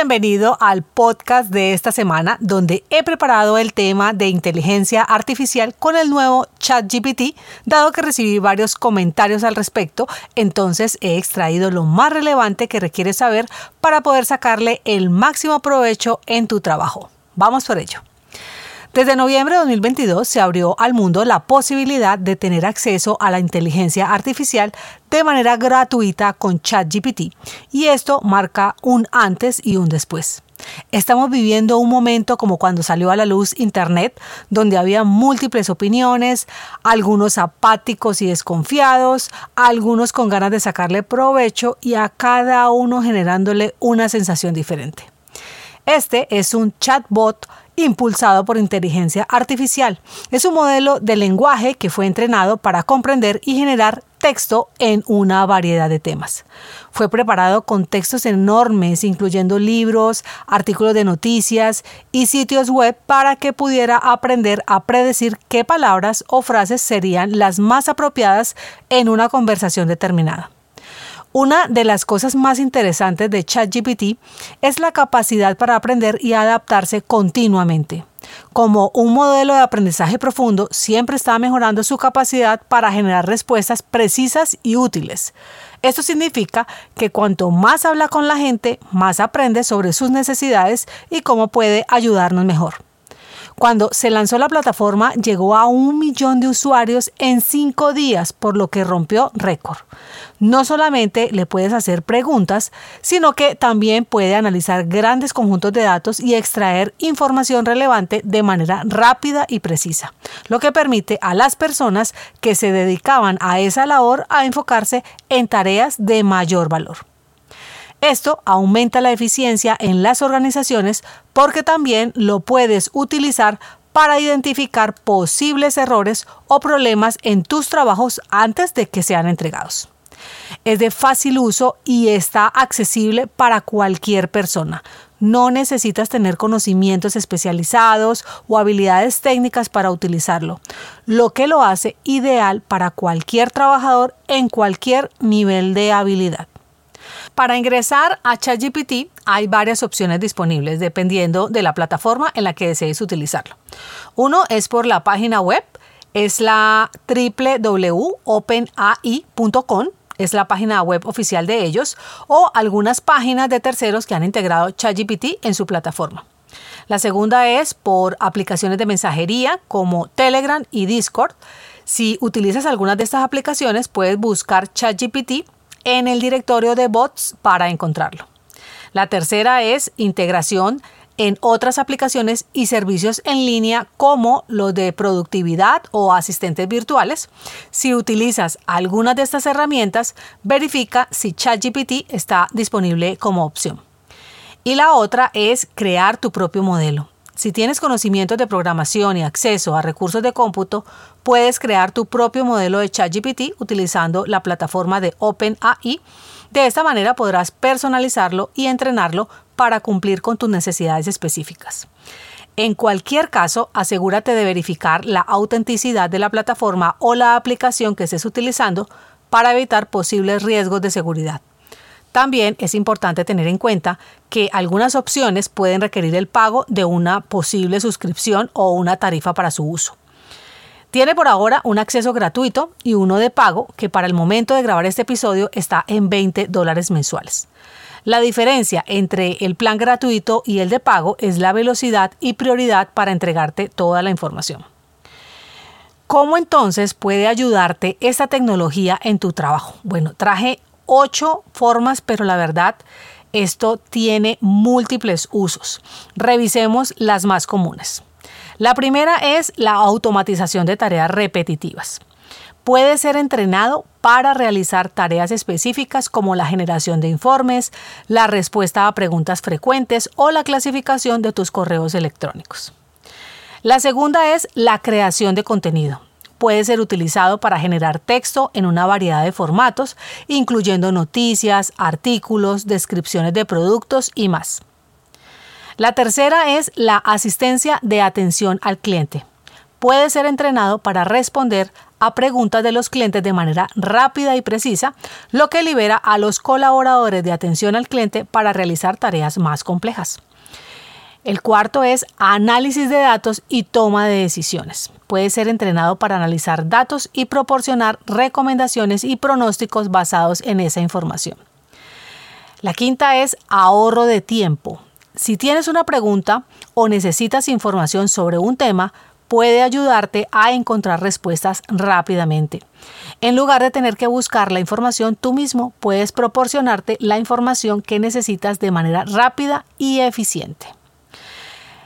Bienvenido al podcast de esta semana donde he preparado el tema de inteligencia artificial con el nuevo ChatGPT, dado que recibí varios comentarios al respecto, entonces he extraído lo más relevante que requieres saber para poder sacarle el máximo provecho en tu trabajo. Vamos por ello. Desde noviembre de 2022 se abrió al mundo la posibilidad de tener acceso a la inteligencia artificial de manera gratuita con ChatGPT y esto marca un antes y un después. Estamos viviendo un momento como cuando salió a la luz Internet, donde había múltiples opiniones, algunos apáticos y desconfiados, algunos con ganas de sacarle provecho y a cada uno generándole una sensación diferente. Este es un chatbot impulsado por inteligencia artificial. Es un modelo de lenguaje que fue entrenado para comprender y generar texto en una variedad de temas. Fue preparado con textos enormes, incluyendo libros, artículos de noticias y sitios web para que pudiera aprender a predecir qué palabras o frases serían las más apropiadas en una conversación determinada. Una de las cosas más interesantes de ChatGPT es la capacidad para aprender y adaptarse continuamente. Como un modelo de aprendizaje profundo, siempre está mejorando su capacidad para generar respuestas precisas y útiles. Esto significa que cuanto más habla con la gente, más aprende sobre sus necesidades y cómo puede ayudarnos mejor. Cuando se lanzó la plataforma llegó a un millón de usuarios en cinco días, por lo que rompió récord. No solamente le puedes hacer preguntas, sino que también puede analizar grandes conjuntos de datos y extraer información relevante de manera rápida y precisa, lo que permite a las personas que se dedicaban a esa labor a enfocarse en tareas de mayor valor. Esto aumenta la eficiencia en las organizaciones porque también lo puedes utilizar para identificar posibles errores o problemas en tus trabajos antes de que sean entregados. Es de fácil uso y está accesible para cualquier persona. No necesitas tener conocimientos especializados o habilidades técnicas para utilizarlo, lo que lo hace ideal para cualquier trabajador en cualquier nivel de habilidad. Para ingresar a ChatGPT hay varias opciones disponibles dependiendo de la plataforma en la que desees utilizarlo. Uno es por la página web, es la www.openai.com es la página web oficial de ellos, o algunas páginas de terceros que han integrado ChatGPT en su plataforma. La segunda es por aplicaciones de mensajería como Telegram y Discord. Si utilizas algunas de estas aplicaciones, puedes buscar ChatGPT en el directorio de bots para encontrarlo. La tercera es integración en otras aplicaciones y servicios en línea como los de productividad o asistentes virtuales. Si utilizas alguna de estas herramientas, verifica si ChatGPT está disponible como opción. Y la otra es crear tu propio modelo. Si tienes conocimientos de programación y acceso a recursos de cómputo, puedes crear tu propio modelo de ChatGPT utilizando la plataforma de OpenAI. De esta manera podrás personalizarlo y entrenarlo para cumplir con tus necesidades específicas. En cualquier caso, asegúrate de verificar la autenticidad de la plataforma o la aplicación que estés utilizando para evitar posibles riesgos de seguridad. También es importante tener en cuenta que algunas opciones pueden requerir el pago de una posible suscripción o una tarifa para su uso. Tiene por ahora un acceso gratuito y uno de pago que para el momento de grabar este episodio está en 20 dólares mensuales. La diferencia entre el plan gratuito y el de pago es la velocidad y prioridad para entregarte toda la información. ¿Cómo entonces puede ayudarte esta tecnología en tu trabajo? Bueno, traje ocho formas, pero la verdad, esto tiene múltiples usos. Revisemos las más comunes. La primera es la automatización de tareas repetitivas. Puede ser entrenado para realizar tareas específicas como la generación de informes, la respuesta a preguntas frecuentes o la clasificación de tus correos electrónicos. La segunda es la creación de contenido. Puede ser utilizado para generar texto en una variedad de formatos, incluyendo noticias, artículos, descripciones de productos y más. La tercera es la asistencia de atención al cliente. Puede ser entrenado para responder a preguntas de los clientes de manera rápida y precisa, lo que libera a los colaboradores de atención al cliente para realizar tareas más complejas. El cuarto es análisis de datos y toma de decisiones. Puede ser entrenado para analizar datos y proporcionar recomendaciones y pronósticos basados en esa información. La quinta es ahorro de tiempo. Si tienes una pregunta o necesitas información sobre un tema, puede ayudarte a encontrar respuestas rápidamente. En lugar de tener que buscar la información tú mismo, puedes proporcionarte la información que necesitas de manera rápida y eficiente.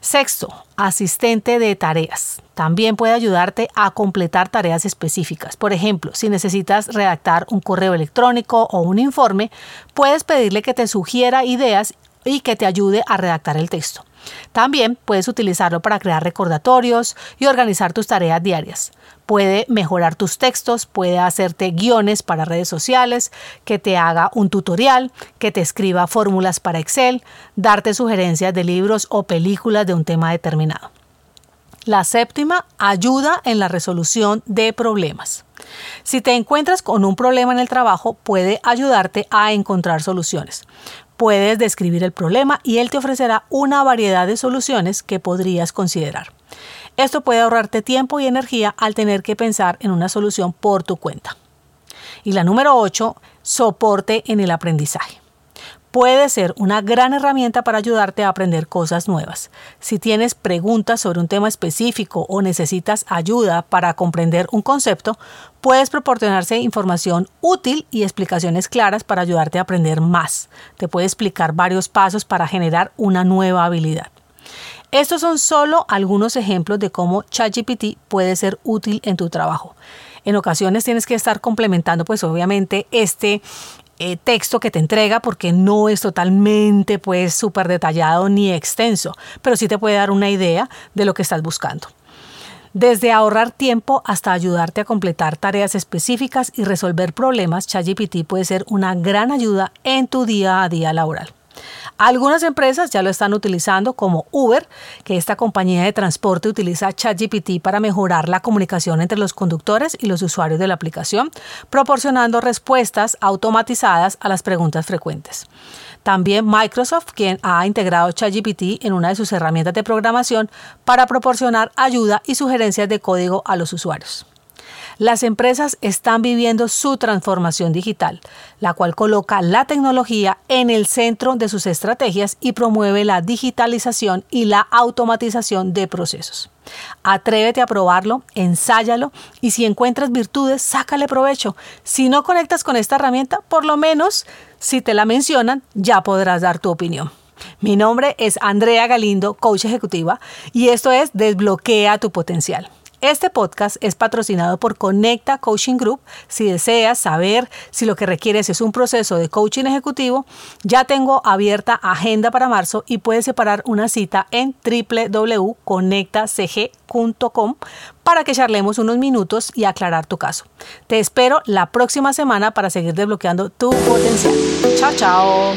Sexto, asistente de tareas. También puede ayudarte a completar tareas específicas. Por ejemplo, si necesitas redactar un correo electrónico o un informe, puedes pedirle que te sugiera ideas y que te ayude a redactar el texto. También puedes utilizarlo para crear recordatorios y organizar tus tareas diarias. Puede mejorar tus textos, puede hacerte guiones para redes sociales, que te haga un tutorial, que te escriba fórmulas para Excel, darte sugerencias de libros o películas de un tema determinado. La séptima, ayuda en la resolución de problemas. Si te encuentras con un problema en el trabajo, puede ayudarte a encontrar soluciones puedes describir el problema y él te ofrecerá una variedad de soluciones que podrías considerar. Esto puede ahorrarte tiempo y energía al tener que pensar en una solución por tu cuenta. Y la número 8, soporte en el aprendizaje puede ser una gran herramienta para ayudarte a aprender cosas nuevas. Si tienes preguntas sobre un tema específico o necesitas ayuda para comprender un concepto, puedes proporcionarse información útil y explicaciones claras para ayudarte a aprender más. Te puede explicar varios pasos para generar una nueva habilidad. Estos son solo algunos ejemplos de cómo ChatGPT puede ser útil en tu trabajo. En ocasiones tienes que estar complementando, pues obviamente, este eh, texto que te entrega porque no es totalmente pues súper detallado ni extenso, pero sí te puede dar una idea de lo que estás buscando. Desde ahorrar tiempo hasta ayudarte a completar tareas específicas y resolver problemas, ChatGPT puede ser una gran ayuda en tu día a día laboral. Algunas empresas ya lo están utilizando como Uber, que esta compañía de transporte utiliza ChatGPT para mejorar la comunicación entre los conductores y los usuarios de la aplicación, proporcionando respuestas automatizadas a las preguntas frecuentes. También Microsoft, quien ha integrado ChatGPT en una de sus herramientas de programación para proporcionar ayuda y sugerencias de código a los usuarios. Las empresas están viviendo su transformación digital, la cual coloca la tecnología en el centro de sus estrategias y promueve la digitalización y la automatización de procesos. Atrévete a probarlo, ensáyalo y si encuentras virtudes, sácale provecho. Si no conectas con esta herramienta, por lo menos si te la mencionan, ya podrás dar tu opinión. Mi nombre es Andrea Galindo, coach ejecutiva, y esto es Desbloquea tu potencial. Este podcast es patrocinado por Conecta Coaching Group. Si deseas saber si lo que requieres es un proceso de coaching ejecutivo, ya tengo abierta agenda para marzo y puedes separar una cita en www.conectacg.com para que charlemos unos minutos y aclarar tu caso. Te espero la próxima semana para seguir desbloqueando tu potencial. Chao, chao.